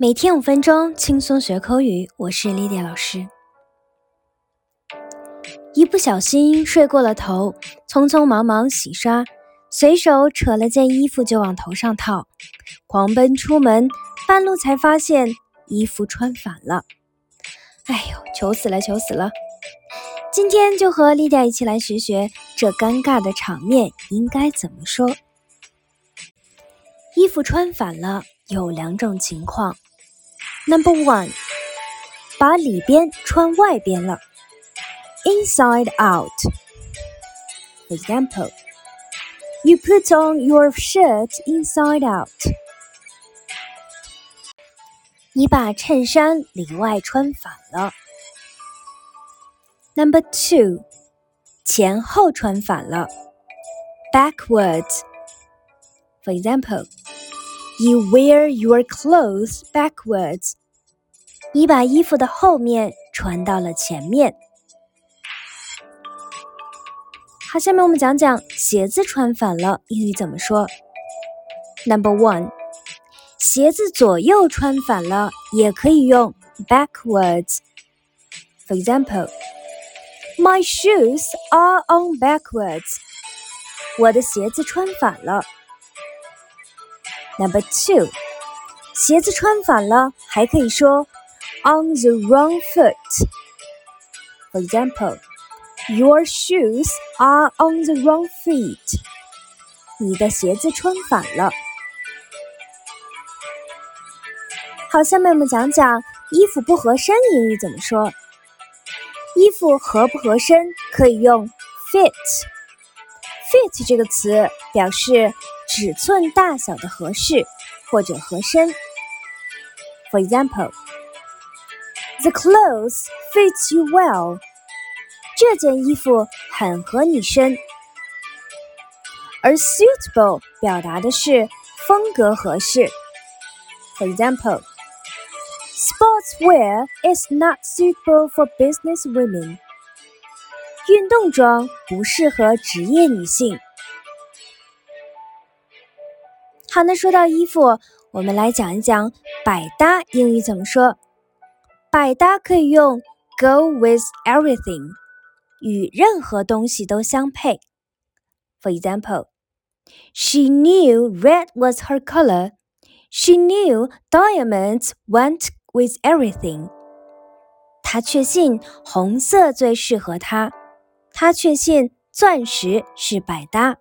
每天五分钟，轻松学口语。我是丽丽老师。一不小心睡过了头，匆匆忙忙洗刷，随手扯了件衣服就往头上套，狂奔出门，半路才发现衣服穿反了。哎呦，求死了，求死了！今天就和丽丽一起来学学这尴尬的场面应该怎么说。衣服穿反了有两种情况。Number one，把里边穿外边了，inside out。For example, you put on your shirt inside out。你把衬衫里外穿反了。Number two，前后穿反了，backwards。For example, You wear your clothes backwards。你把衣服的后面穿到了前面。好，下面我们讲讲鞋子穿反了，英语怎么说？Number one，鞋子左右穿反了，也可以用 backwards。For example, my shoes are on backwards。我的鞋子穿反了。Number two，鞋子穿反了，还可以说。on the wrong foot. For example, your shoes are on the wrong feet. 你的鞋子穿反了。好，下面我们讲讲衣服不合身英语怎么说。衣服合不合身可以用 fit。fit 这个词表示尺寸大小的合适或者合身。For example. The clothes fits you well。这件衣服很合你身。而 suitable 表达的是风格合适。For example, sportswear is not suitable for business women。运动装不适合职业女性。 好，那说到衣服，我们来讲一讲百搭英语怎么说。百搭可以用 go with everything，与任何东西都相配。For example, she knew red was her color. She knew diamonds went with everything. 她确信红色最适合她。她确信钻石是百搭。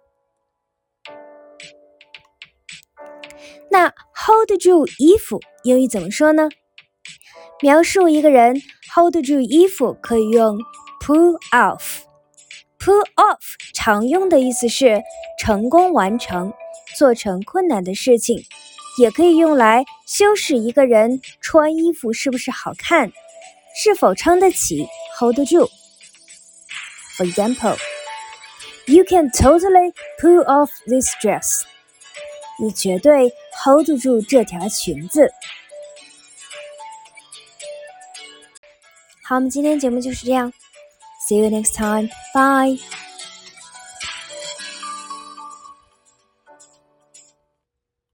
那 hold 住衣服英语怎么说呢？描述一个人 hold 住衣服可以用 pull off。pull off 常用的意思是成功完成、做成困难的事情，也可以用来修饰一个人穿衣服是不是好看，是否撑得起，hold 住。For example, you can totally pull off this dress。你绝对 hold 得住这条裙子。好，我们今天节目就是这样。See you next time. Bye.